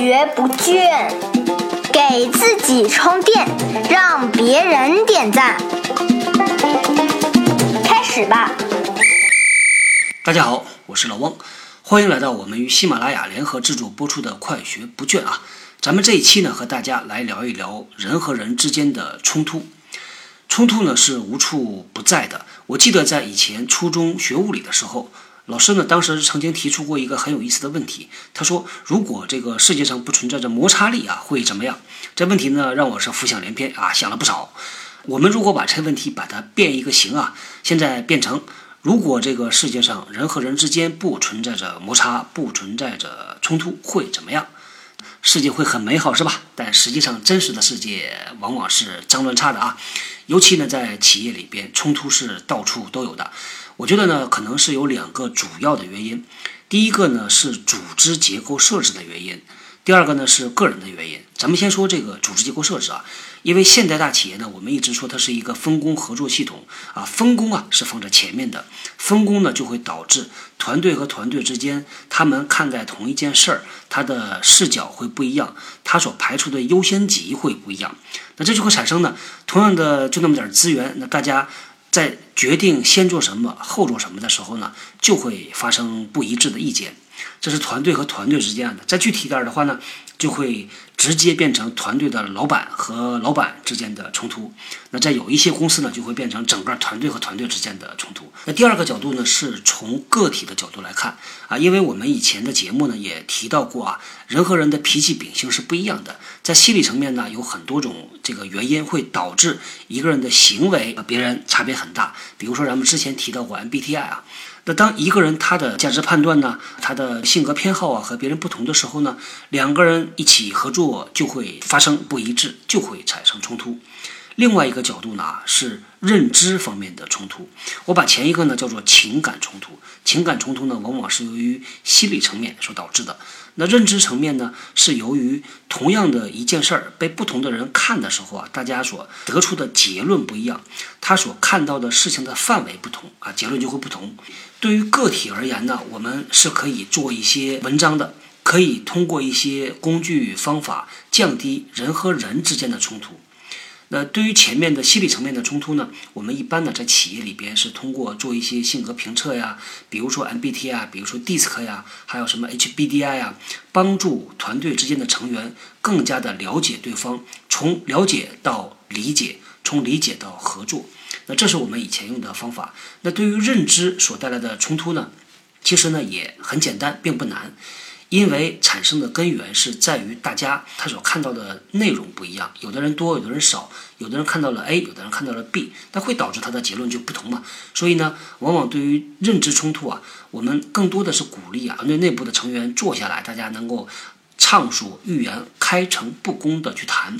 学不倦，给自己充电，让别人点赞。开始吧！大家好，我是老汪，欢迎来到我们与喜马拉雅联合制作播出的《快学不倦》啊。咱们这一期呢，和大家来聊一聊人和人之间的冲突。冲突呢是无处不在的。我记得在以前初中学物理的时候。老师呢，当时曾经提出过一个很有意思的问题。他说：“如果这个世界上不存在着摩擦力啊，会怎么样？”这问题呢，让我是浮想联翩啊，想了不少。我们如果把这个问题把它变一个形啊，现在变成：如果这个世界上人和人之间不存在着摩擦，不存在着冲突，会怎么样？世界会很美好，是吧？但实际上，真实的世界往往是脏乱差的啊。尤其呢，在企业里边，冲突是到处都有的。我觉得呢，可能是有两个主要的原因。第一个呢是组织结构设置的原因，第二个呢是个人的原因。咱们先说这个组织结构设置啊，因为现代大企业呢，我们一直说它是一个分工合作系统啊，分工啊是放在前面的，分工呢就会导致团队和团队之间，他们看待同一件事儿，他的视角会不一样，他所排除的优先级会不一样，那这就会产生呢，同样的就那么点资源，那大家。在决定先做什么后做什么的时候呢，就会发生不一致的意见。这是团队和团队之间的。再具体点的话呢，就会直接变成团队的老板和老板之间的冲突。那在有一些公司呢，就会变成整个团队和团队之间的冲突。那第二个角度呢，是从个体的角度来看啊，因为我们以前的节目呢也提到过啊，人和人的脾气秉性是不一样的，在心理层面呢，有很多种这个原因会导致一个人的行为和别人差别很大。比如说咱们之前提到过 MBTI 啊。那当一个人他的价值判断呢，他的性格偏好啊和别人不同的时候呢，两个人一起合作就会发生不一致，就会产生冲突。另外一个角度呢是认知方面的冲突，我把前一个呢叫做情感冲突。情感冲突呢往往是由于心理层面所导致的。那认知层面呢，是由于同样的一件事儿被不同的人看的时候啊，大家所得出的结论不一样，他所看到的事情的范围不同啊，结论就会不同。对于个体而言呢，我们是可以做一些文章的，可以通过一些工具方法降低人和人之间的冲突。那对于前面的心理层面的冲突呢，我们一般呢在企业里边是通过做一些性格评测呀，比如说 MBTI 啊，比如说 DISC 呀，还有什么 HBDI 呀，帮助团队之间的成员更加的了解对方，从了解到理解，从理解到合作。那这是我们以前用的方法。那对于认知所带来的冲突呢，其实呢也很简单，并不难。因为产生的根源是在于大家他所看到的内容不一样，有的人多，有的人少，有的人看到了 A，有的人看到了 B，那会导致他的结论就不同嘛。所以呢，往往对于认知冲突啊，我们更多的是鼓励啊，团队内部的成员坐下来，大家能够畅所欲言、开诚布公的去谈。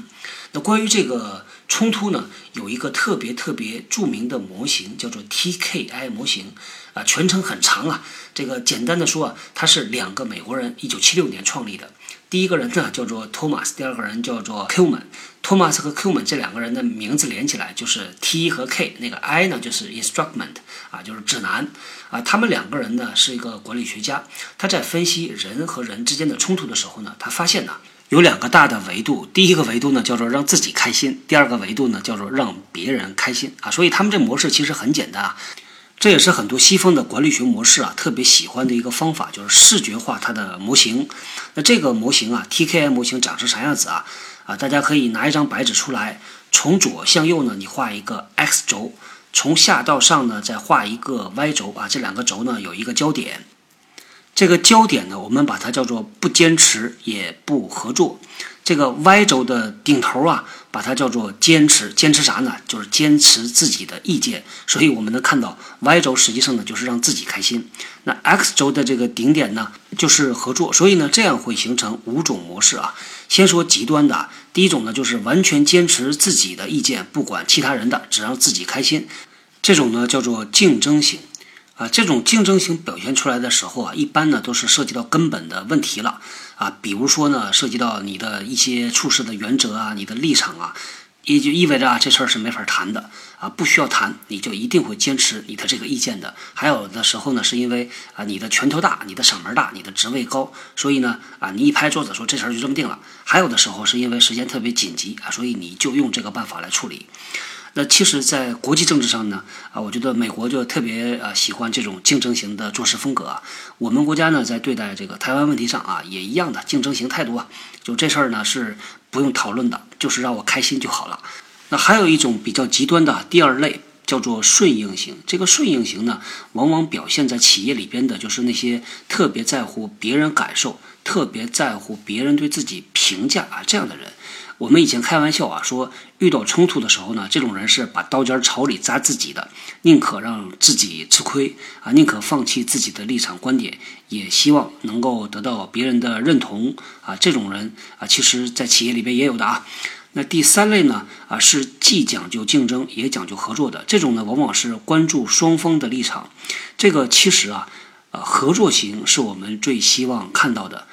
那关于这个冲突呢，有一个特别特别著名的模型，叫做 TKI 模型。啊，全程很长啊。这个简单的说啊，它是两个美国人，一九七六年创立的。第一个人呢叫做托马斯，第二个人叫做 Q 曼。托马斯和 Q 曼这两个人的名字连起来就是 T 和 K，那个 I 呢就是 instrument 啊，就是指南啊。他们两个人呢是一个管理学家，他在分析人和人之间的冲突的时候呢，他发现呢有两个大的维度。第一个维度呢叫做让自己开心，第二个维度呢叫做让别人开心啊。所以他们这模式其实很简单啊。这也是很多西方的管理学模式啊特别喜欢的一个方法，就是视觉化它的模型。那这个模型啊，TKI 模型长成啥样子啊？啊，大家可以拿一张白纸出来，从左向右呢，你画一个 X 轴；从下到上呢，再画一个 Y 轴啊。这两个轴呢有一个交点，这个焦点呢，我们把它叫做不坚持也不合作。这个 Y 轴的顶头啊，把它叫做坚持，坚持啥呢？就是坚持自己的意见。所以我们能看到，Y 轴实际上呢，就是让自己开心。那 X 轴的这个顶点呢，就是合作。所以呢，这样会形成五种模式啊。先说极端的，第一种呢，就是完全坚持自己的意见，不管其他人的，只让自己开心。这种呢，叫做竞争型。啊，这种竞争型表现出来的时候啊，一般呢都是涉及到根本的问题了啊，比如说呢，涉及到你的一些处事的原则啊，你的立场啊，也就意味着啊，这事儿是没法谈的啊，不需要谈，你就一定会坚持你的这个意见的。还有的时候呢，是因为啊，你的拳头大，你的嗓门大，你的职位高，所以呢啊，你一拍桌子说这事儿就这么定了。还有的时候是因为时间特别紧急啊，所以你就用这个办法来处理。那其实，在国际政治上呢，啊，我觉得美国就特别啊喜欢这种竞争型的做事风格啊。我们国家呢，在对待这个台湾问题上啊，也一样的竞争型态度啊。就这事儿呢，是不用讨论的，就是让我开心就好了。那还有一种比较极端的第二类，叫做顺应型。这个顺应型呢，往往表现在企业里边的，就是那些特别在乎别人感受、特别在乎别人对自己评价啊这样的人。我们以前开玩笑啊，说遇到冲突的时候呢，这种人是把刀尖朝里扎自己的，宁可让自己吃亏啊，宁可放弃自己的立场观点，也希望能够得到别人的认同啊。这种人啊，其实在企业里边也有的啊。那第三类呢啊，是既讲究竞争也讲究合作的，这种呢往往是关注双方的立场。这个其实啊，呃，合作型是我们最希望看到的。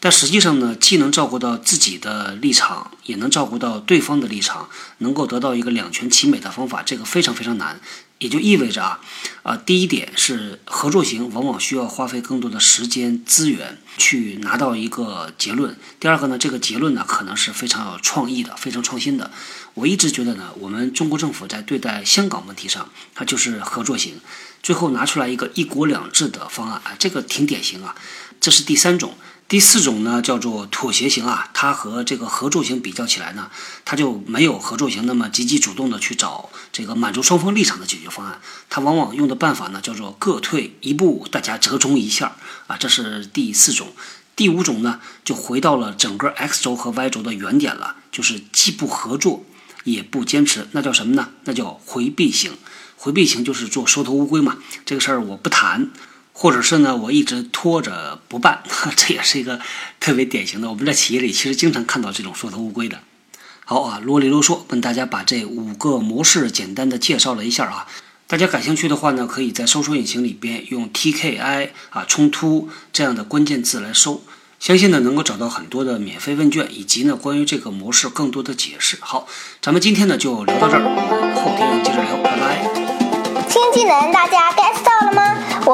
但实际上呢，既能照顾到自己的立场，也能照顾到对方的立场，能够得到一个两全其美的方法，这个非常非常难。也就意味着啊，啊，第一点是合作型往往需要花费更多的时间资源去拿到一个结论。第二个呢，这个结论呢可能是非常有创意的，非常创新的。我一直觉得呢，我们中国政府在对待香港问题上，它就是合作型，最后拿出来一个一国两制的方案啊，这个挺典型啊。这是第三种。第四种呢，叫做妥协型啊，它和这个合作型比较起来呢，它就没有合作型那么积极主动的去找这个满足双方立场的解决方案，它往往用的办法呢，叫做各退一步，大家折中一下啊，这是第四种。第五种呢，就回到了整个 X 轴和 Y 轴的原点了，就是既不合作也不坚持，那叫什么呢？那叫回避型。回避型就是做缩头乌龟嘛，这个事儿我不谈。或者是呢，我一直拖着不办，这也是一个特别典型的。我们在企业里其实经常看到这种缩头乌龟的。好啊，啰里啰嗦跟大家把这五个模式简单的介绍了一下啊。大家感兴趣的话呢，可以在搜索引擎里边用 TKI 啊冲突这样的关键字来搜，相信呢能够找到很多的免费问卷以及呢关于这个模式更多的解释。好，咱们今天呢就聊到这儿，我们后天接着聊，拜拜。新技能大家 get？